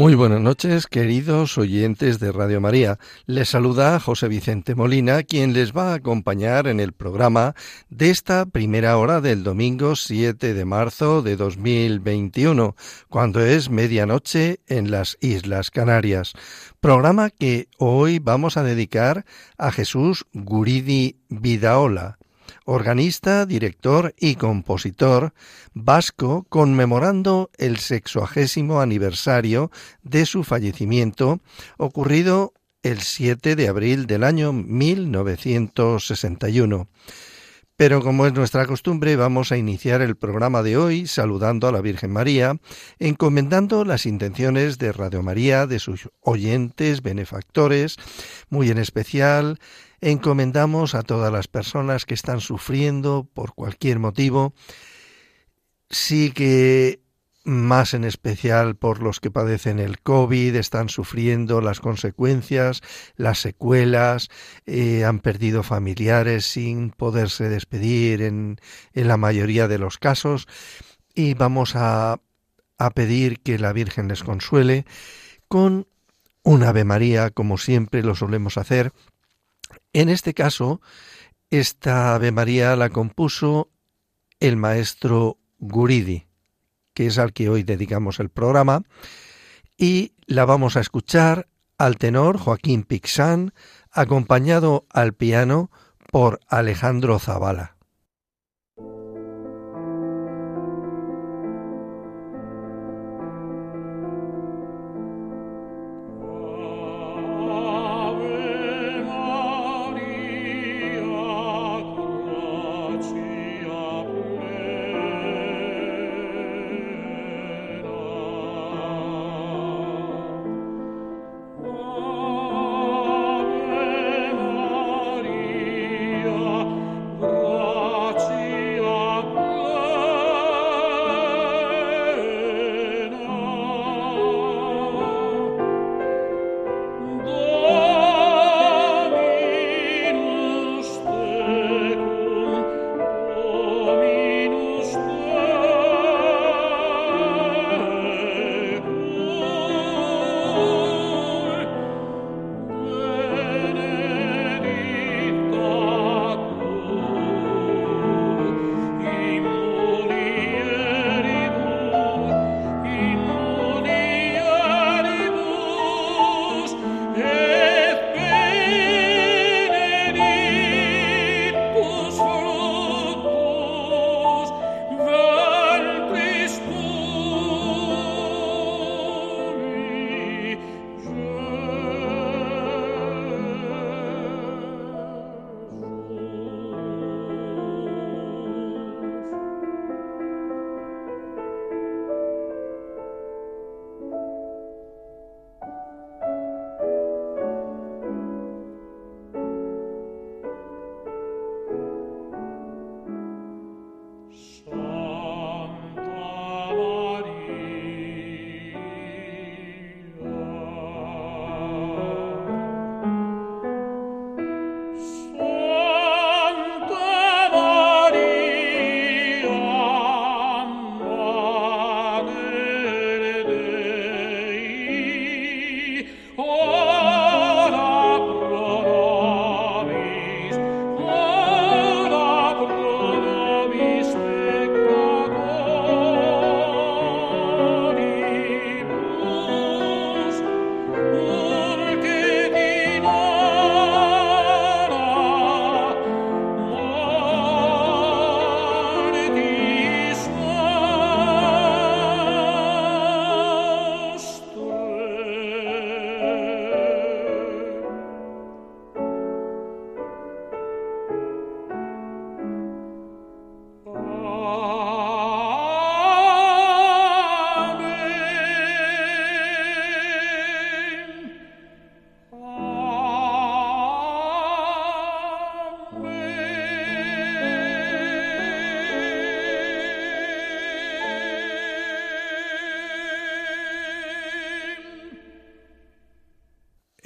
Muy buenas noches, queridos oyentes de Radio María. Les saluda José Vicente Molina, quien les va a acompañar en el programa de esta primera hora del domingo 7 de marzo de 2021, cuando es medianoche en las Islas Canarias. Programa que hoy vamos a dedicar a Jesús Guridi Vidaola organista, director y compositor vasco, conmemorando el sexuagésimo aniversario de su fallecimiento, ocurrido el 7 de abril del año 1961. Pero como es nuestra costumbre, vamos a iniciar el programa de hoy saludando a la Virgen María, encomendando las intenciones de Radio María, de sus oyentes, benefactores, muy en especial encomendamos a todas las personas que están sufriendo por cualquier motivo, sí que más en especial por los que padecen el COVID, están sufriendo las consecuencias, las secuelas, eh, han perdido familiares sin poderse despedir en, en la mayoría de los casos. Y vamos a, a pedir que la Virgen les consuele con un Ave María, como siempre lo solemos hacer, en este caso, esta Ave María la compuso el maestro Guridi, que es al que hoy dedicamos el programa, y la vamos a escuchar al tenor Joaquín Pixán, acompañado al piano por Alejandro Zavala.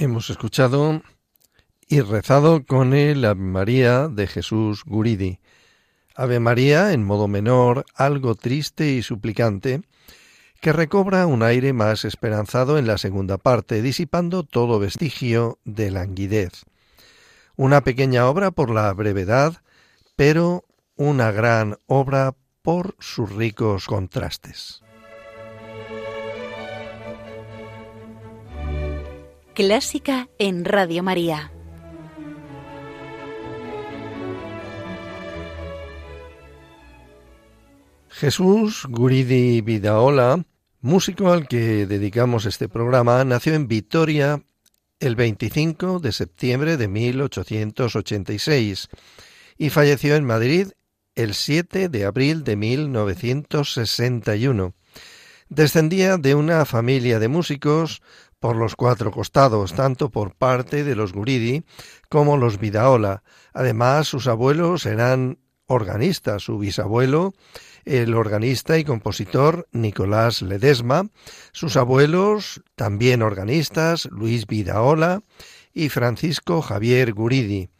Hemos escuchado y rezado con el Ave María de Jesús Guridi. Ave María en modo menor, algo triste y suplicante, que recobra un aire más esperanzado en la segunda parte, disipando todo vestigio de languidez. Una pequeña obra por la brevedad, pero una gran obra por sus ricos contrastes. Clásica en Radio María. Jesús Guridi Vidaola, músico al que dedicamos este programa, nació en Vitoria el 25 de septiembre de 1886 y falleció en Madrid el 7 de abril de 1961. Descendía de una familia de músicos por los cuatro costados, tanto por parte de los Guridi como los Vidaola. Además, sus abuelos eran organistas. Su bisabuelo el organista y compositor Nicolás Ledesma, sus abuelos, también organistas, Luis Vidaola y Francisco Javier Guridi,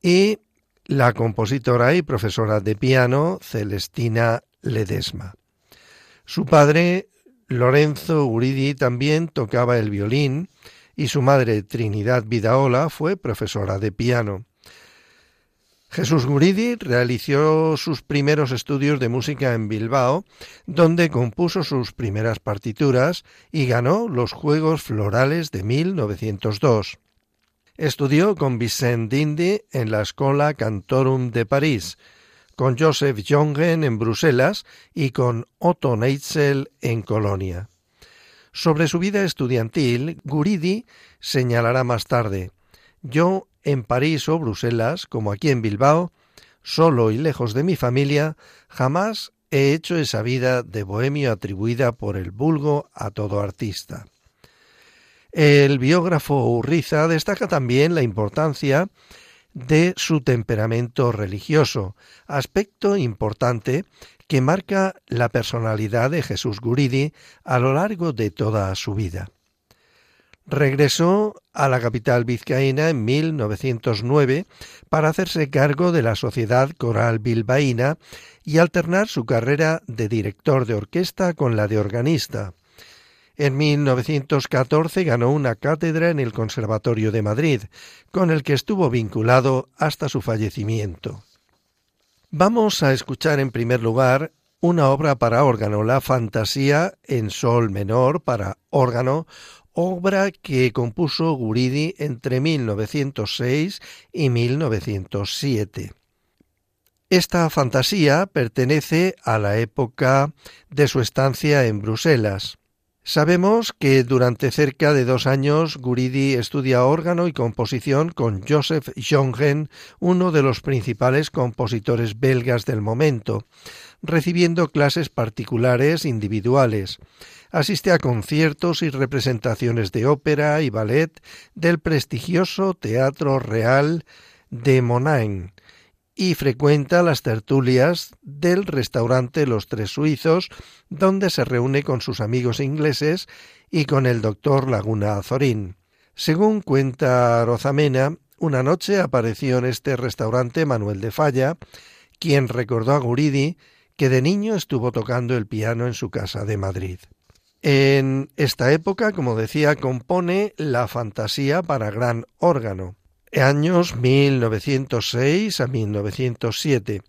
y la compositora y profesora de piano Celestina Ledesma. Su padre, Lorenzo Guridi, también tocaba el violín y su madre, Trinidad Vidaola, fue profesora de piano. Jesús Guridi realizó sus primeros estudios de música en Bilbao, donde compuso sus primeras partituras y ganó los Juegos Florales de 1902. Estudió con Vicent Dindy en la Escola Cantorum de París, con Joseph Jongen en Bruselas y con Otto Neitzel en Colonia. Sobre su vida estudiantil, Guridi señalará más tarde: Yo en París o Bruselas, como aquí en Bilbao, solo y lejos de mi familia, jamás he hecho esa vida de bohemio atribuida por el vulgo a todo artista. El biógrafo Urriza destaca también la importancia de su temperamento religioso, aspecto importante que marca la personalidad de Jesús Guridi a lo largo de toda su vida. Regresó a la capital vizcaína en 1909 para hacerse cargo de la Sociedad Coral Bilbaína y alternar su carrera de director de orquesta con la de organista. En 1914 ganó una cátedra en el Conservatorio de Madrid, con el que estuvo vinculado hasta su fallecimiento. Vamos a escuchar en primer lugar una obra para órgano, la Fantasía en Sol menor para órgano, obra que compuso Guridi entre 1906 y 1907. Esta fantasía pertenece a la época de su estancia en Bruselas. Sabemos que durante cerca de dos años Guridi estudia órgano y composición con Joseph Jongen, uno de los principales compositores belgas del momento, recibiendo clases particulares individuales. Asiste a conciertos y representaciones de ópera y ballet del prestigioso Teatro Real de Monain y frecuenta las tertulias del restaurante Los Tres Suizos, donde se reúne con sus amigos ingleses y con el doctor Laguna Azorín. Según cuenta Rozamena, una noche apareció en este restaurante Manuel de Falla, quien recordó a Guridi que de niño estuvo tocando el piano en su casa de Madrid. En esta época, como decía, compone la fantasía para gran órgano, años 1906 a 1907,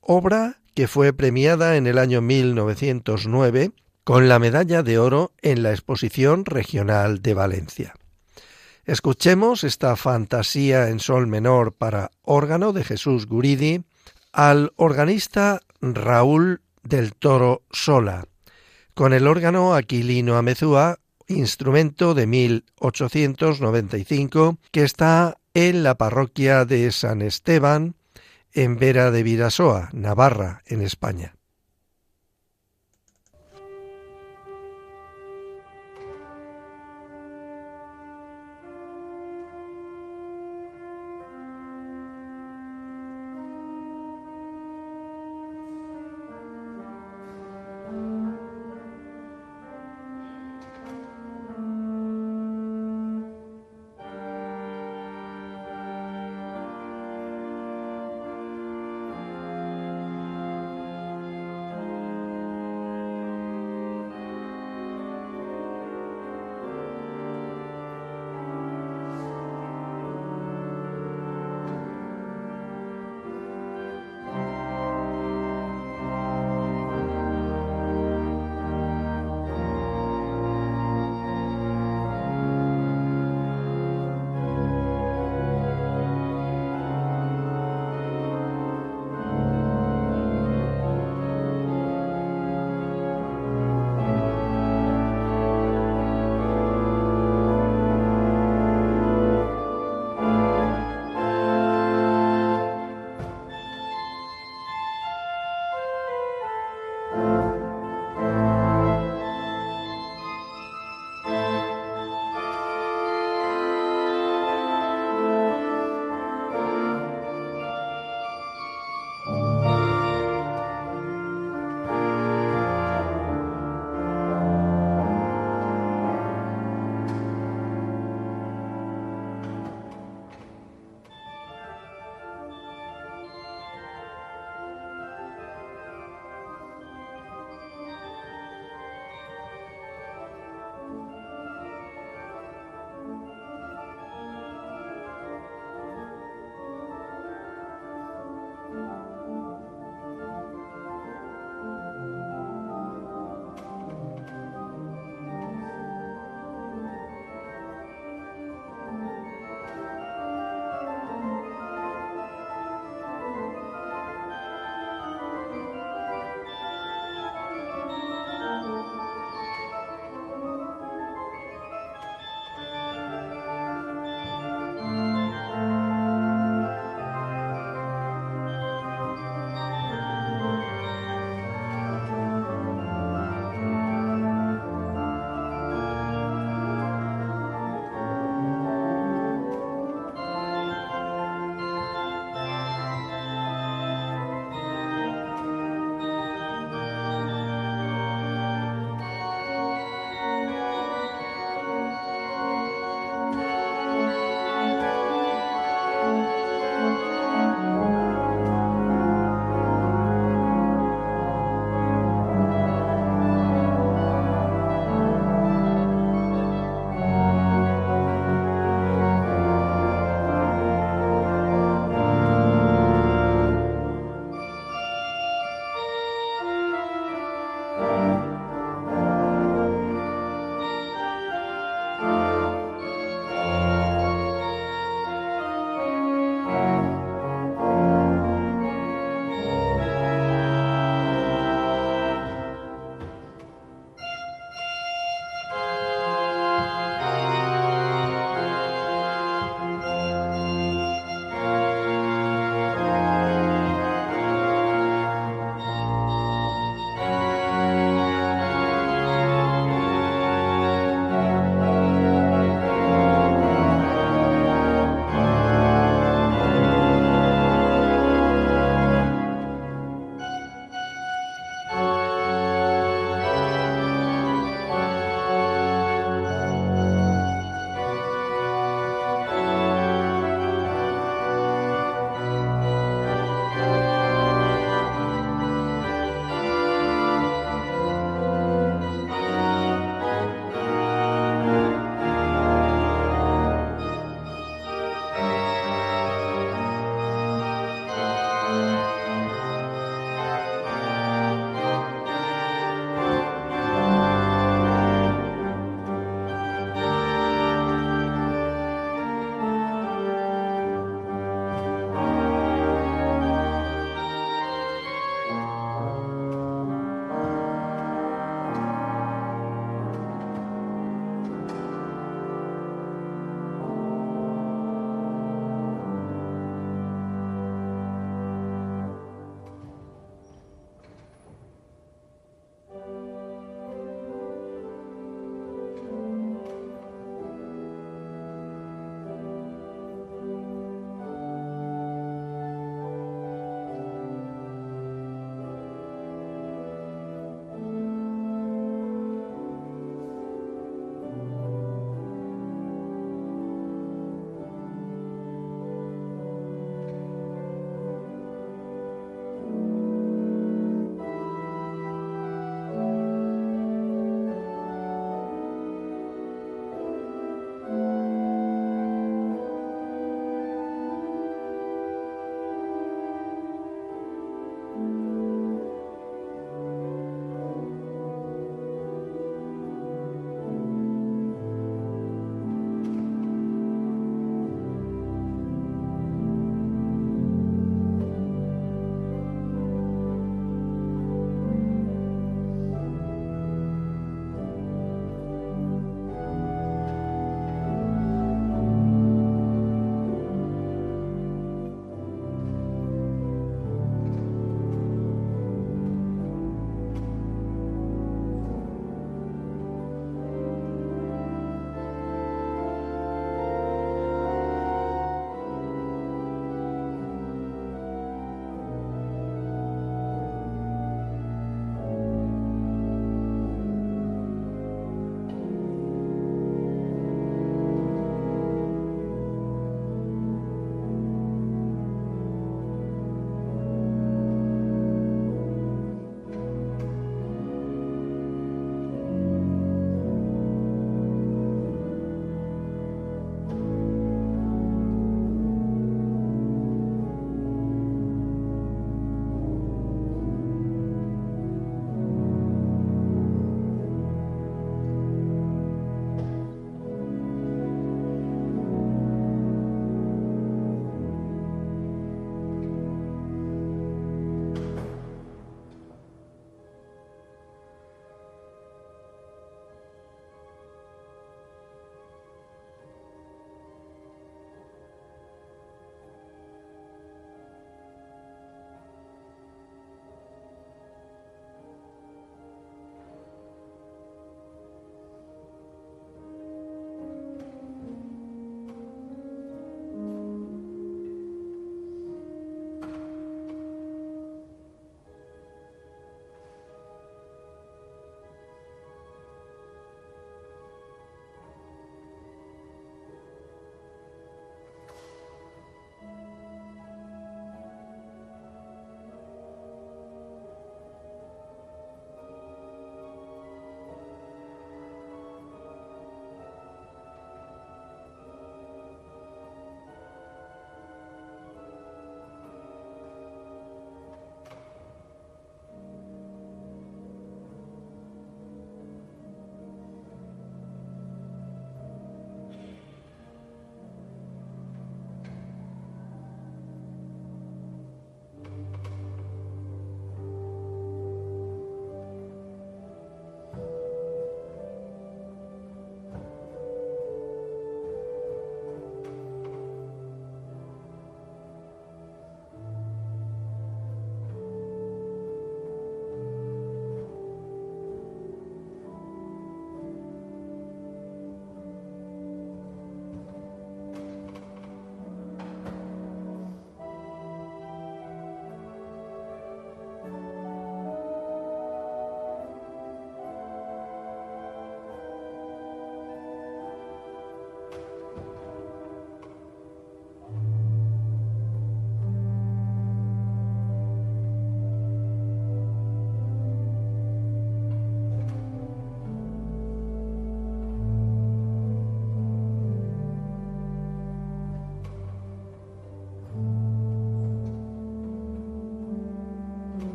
obra que fue premiada en el año 1909 con la medalla de oro en la Exposición Regional de Valencia. Escuchemos esta fantasía en sol menor para órgano de Jesús Guridi al organista Raúl del Toro Sola, con el órgano Aquilino Amezúa, instrumento de 1895, que está en la parroquia de San Esteban, en Vera de Virasoa, Navarra, en España.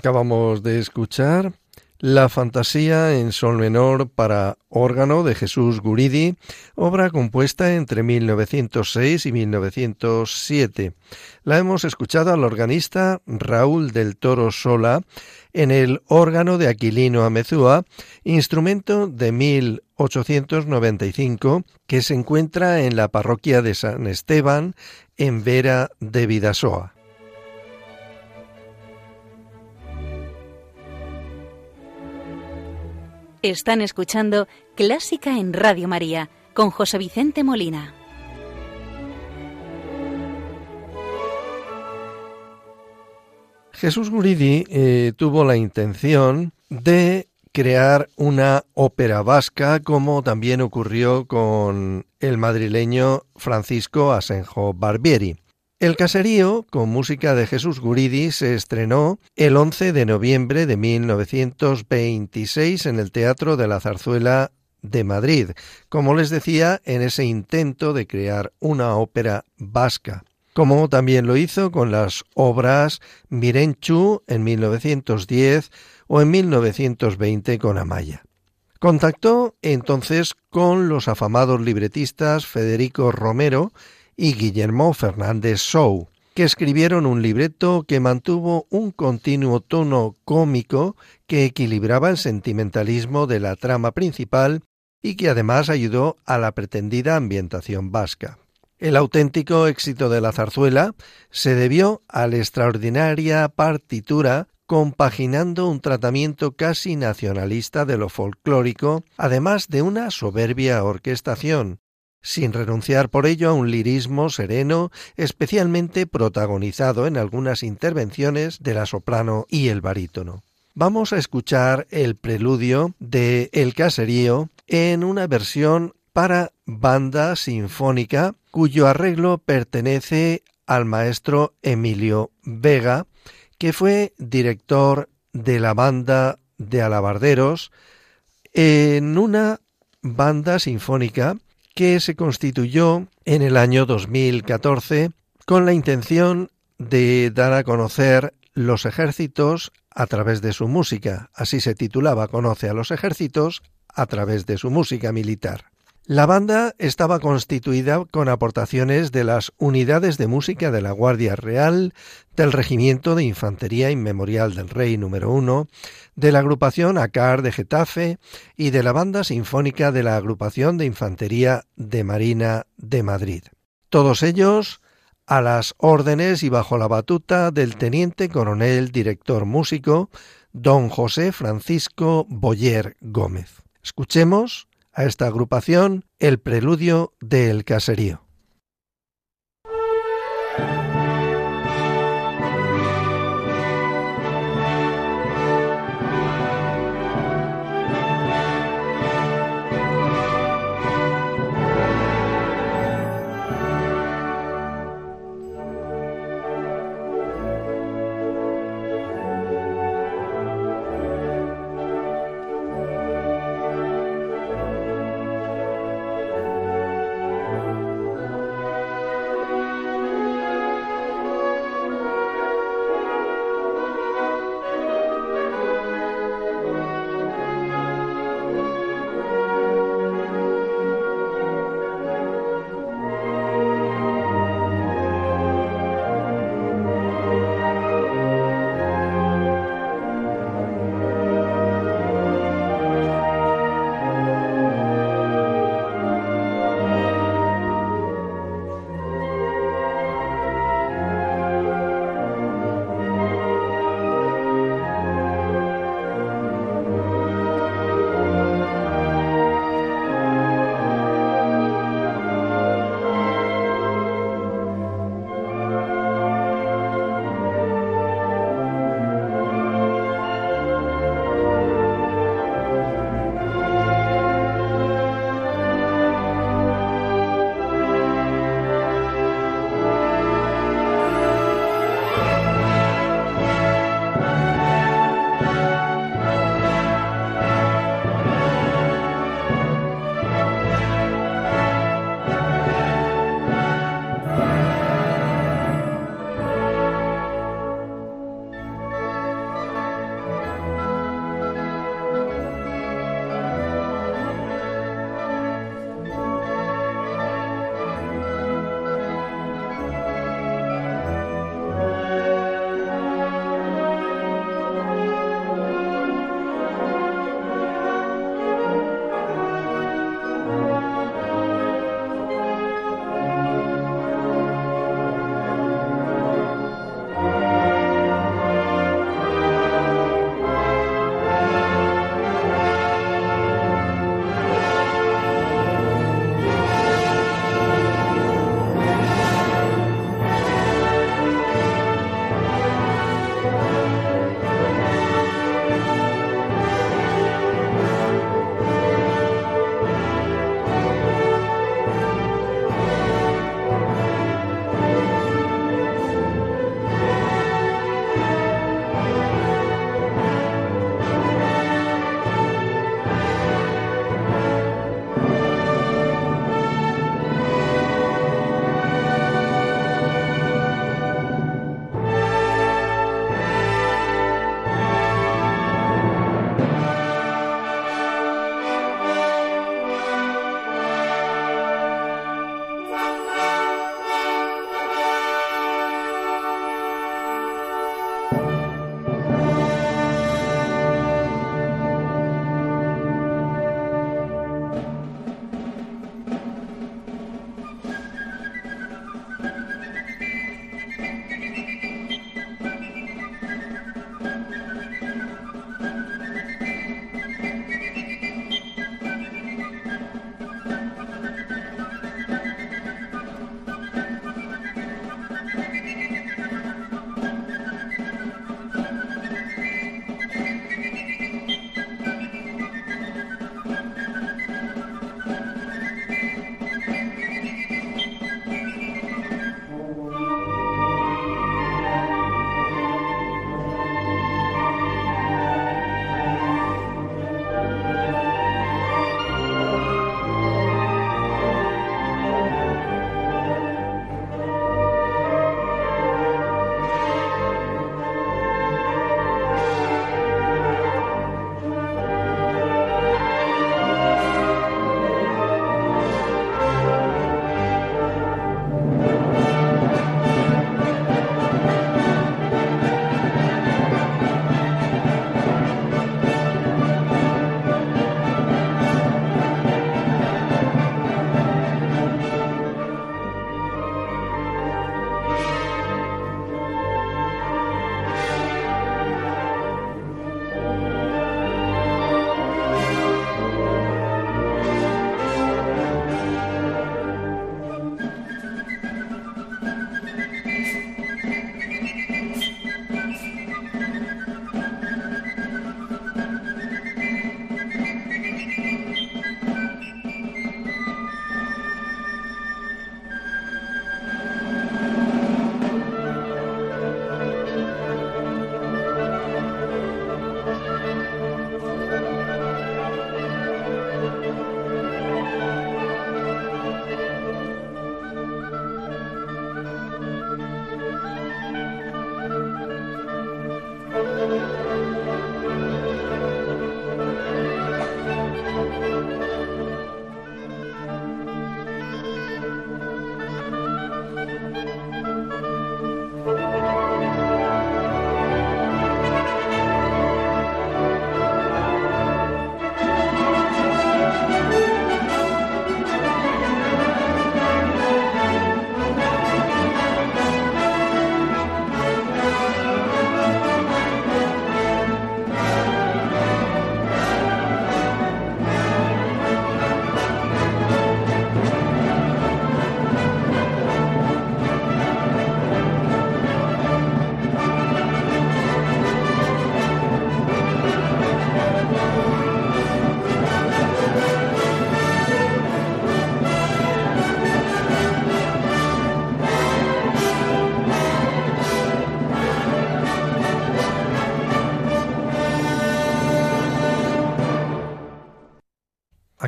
Acabamos de escuchar la fantasía en sol menor para órgano de Jesús Guridi, obra compuesta entre 1906 y 1907. La hemos escuchado al organista Raúl del Toro Sola en el órgano de Aquilino Amezúa, instrumento de 1895 que se encuentra en la parroquia de San Esteban en Vera de Vidasoa. Están escuchando Clásica en Radio María con José Vicente Molina. Jesús Guridi eh, tuvo la intención de crear una ópera vasca, como también ocurrió con el madrileño Francisco Asenjo Barbieri. El caserío, con música de Jesús Guridi, se estrenó el 11 de noviembre de 1926 en el Teatro de la Zarzuela de Madrid, como les decía, en ese intento de crear una ópera vasca, como también lo hizo con las obras Mirenchu en 1910 o en 1920 con Amaya. Contactó entonces con los afamados libretistas Federico Romero y Guillermo Fernández Show, que escribieron un libreto que mantuvo un continuo tono cómico que equilibraba el sentimentalismo de la trama principal y que además ayudó a la pretendida ambientación vasca. El auténtico éxito de la zarzuela se debió a la extraordinaria partitura compaginando un tratamiento casi nacionalista de lo folclórico, además de una soberbia orquestación, sin renunciar por ello a un lirismo sereno, especialmente protagonizado en algunas intervenciones de la soprano y el barítono. Vamos a escuchar el preludio de El Caserío en una versión para banda sinfónica cuyo arreglo pertenece al maestro Emilio Vega, que fue director de la banda de alabarderos en una banda sinfónica que se constituyó en el año 2014 con la intención de dar a conocer los ejércitos a través de su música. Así se titulaba Conoce a los ejércitos a través de su música militar. La banda estaba constituida con aportaciones de las unidades de música de la Guardia Real, del Regimiento de Infantería Inmemorial del Rey número 1, de la agrupación ACAR de Getafe y de la banda sinfónica de la agrupación de Infantería de Marina de Madrid. Todos ellos a las órdenes y bajo la batuta del teniente coronel director músico don José Francisco Boyer Gómez. Escuchemos a esta agrupación el preludio del caserío.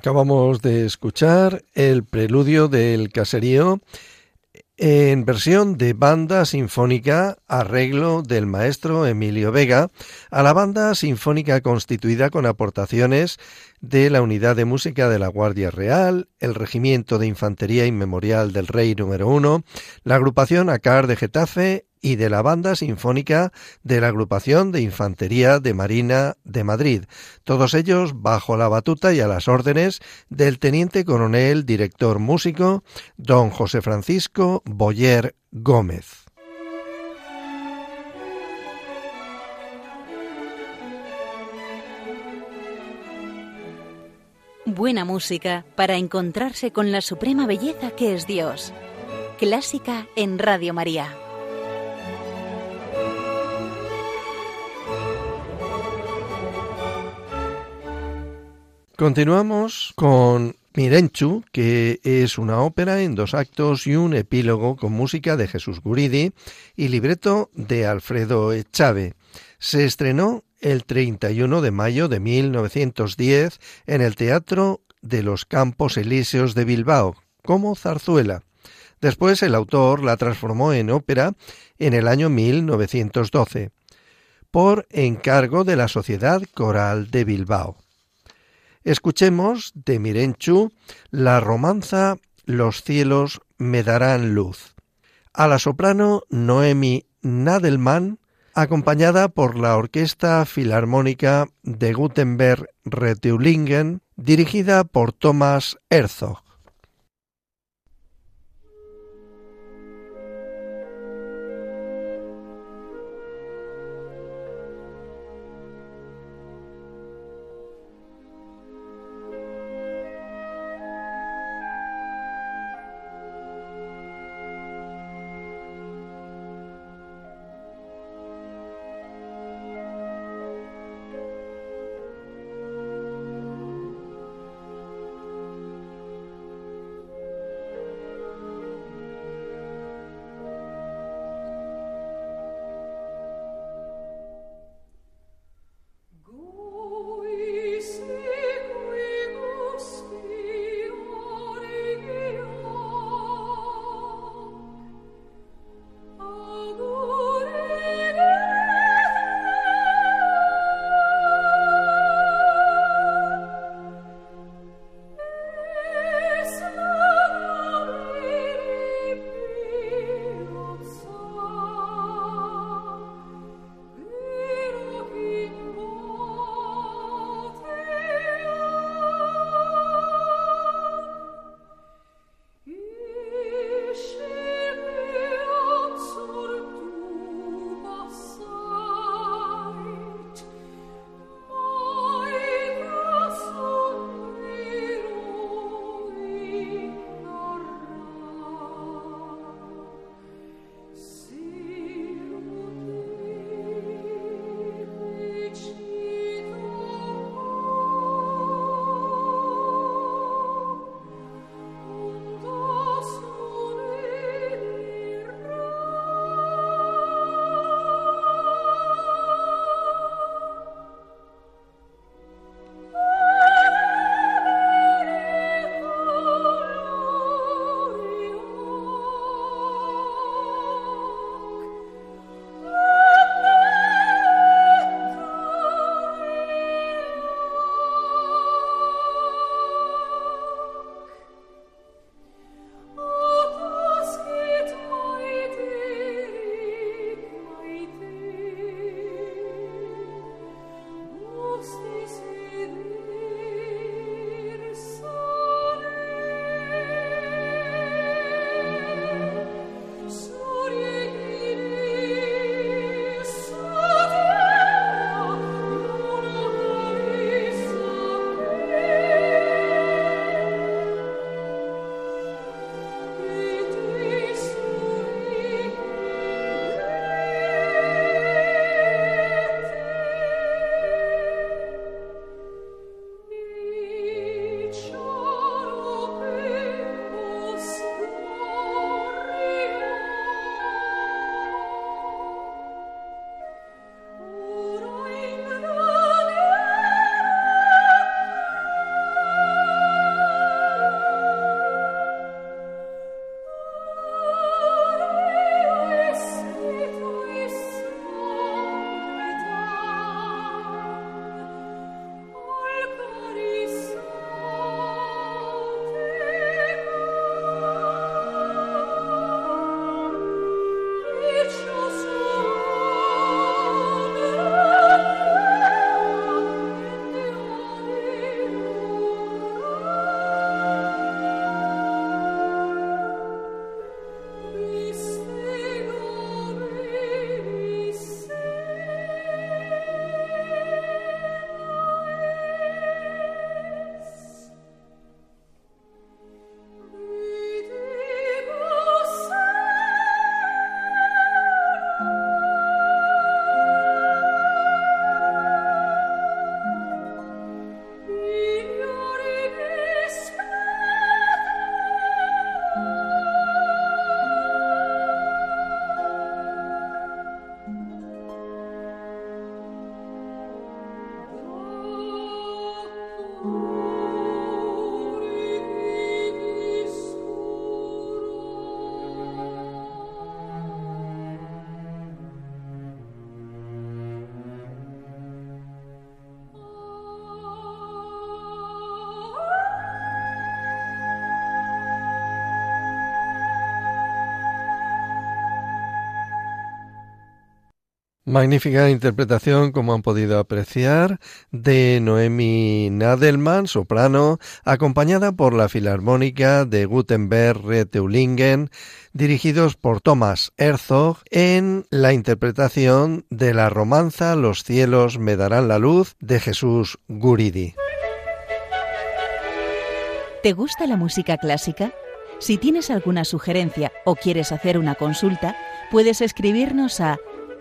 Acabamos de escuchar el preludio del caserío en versión de banda sinfónica, arreglo del maestro Emilio Vega, a la banda sinfónica constituida con aportaciones de la Unidad de Música de la Guardia Real, el Regimiento de Infantería Inmemorial del Rey número 1, la agrupación ACAR de Getafe y de la Banda Sinfónica de la Agrupación de Infantería de Marina de Madrid, todos ellos bajo la batuta y a las órdenes del teniente coronel director músico don José Francisco Boyer Gómez. Buena música para encontrarse con la suprema belleza que es Dios. Clásica en Radio María. Continuamos con Mirenchu, que es una ópera en dos actos y un epílogo con música de Jesús Guridi y libreto de Alfredo Echave. Se estrenó el 31 de mayo de 1910 en el Teatro de los Campos Elíseos de Bilbao, como zarzuela. Después el autor la transformó en ópera en el año 1912, por encargo de la Sociedad Coral de Bilbao. Escuchemos de Mirenchu la romanza Los cielos me darán luz. A la soprano Noemi Nadelman, acompañada por la Orquesta Filarmónica de Gutenberg-Reteulingen, dirigida por Thomas Herzog. Magnífica interpretación, como han podido apreciar, de Noemi Nadelman, soprano, acompañada por la Filarmónica de Gutenberg Reteulingen, dirigidos por Thomas Herzog, en la interpretación de la romanza Los cielos me darán la luz de Jesús Guridi. ¿Te gusta la música clásica? Si tienes alguna sugerencia o quieres hacer una consulta, puedes escribirnos a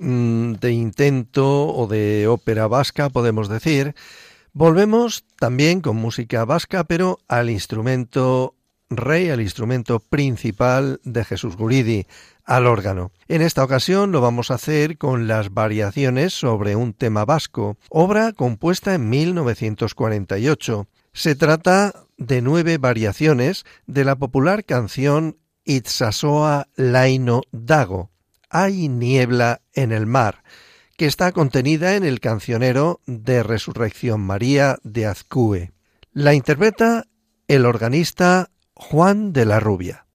de intento o de ópera vasca, podemos decir. Volvemos también con música vasca, pero al instrumento rey, al instrumento principal de Jesús Guridi, al órgano. En esta ocasión lo vamos a hacer con las variaciones sobre un tema vasco, obra compuesta en 1948. Se trata de nueve variaciones de la popular canción Itzasoa Laino Dago, hay niebla en el mar, que está contenida en el cancionero de Resurrección María de Azcue. La interpreta el organista Juan de la Rubia.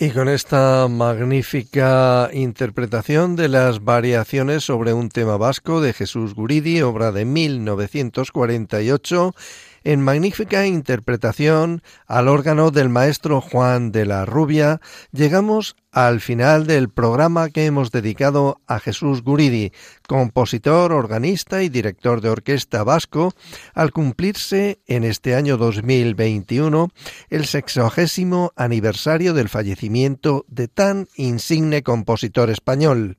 Y con esta magnífica interpretación de las variaciones sobre un tema vasco de Jesús Guridi, obra de 1948, en magnífica interpretación al órgano del maestro Juan de la Rubia, llegamos al final del programa que hemos dedicado a Jesús Guridi, compositor, organista y director de orquesta vasco, al cumplirse en este año 2021 el sexagésimo aniversario del fallecimiento de tan insigne compositor español.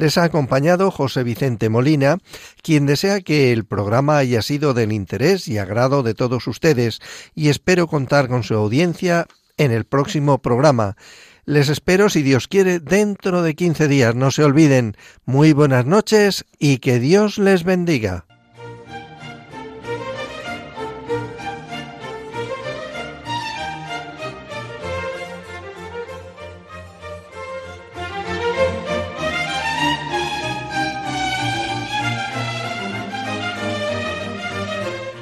Les ha acompañado José Vicente Molina, quien desea que el programa haya sido del interés y agrado de todos ustedes, y espero contar con su audiencia en el próximo programa. Les espero, si Dios quiere, dentro de 15 días. No se olviden. Muy buenas noches y que Dios les bendiga.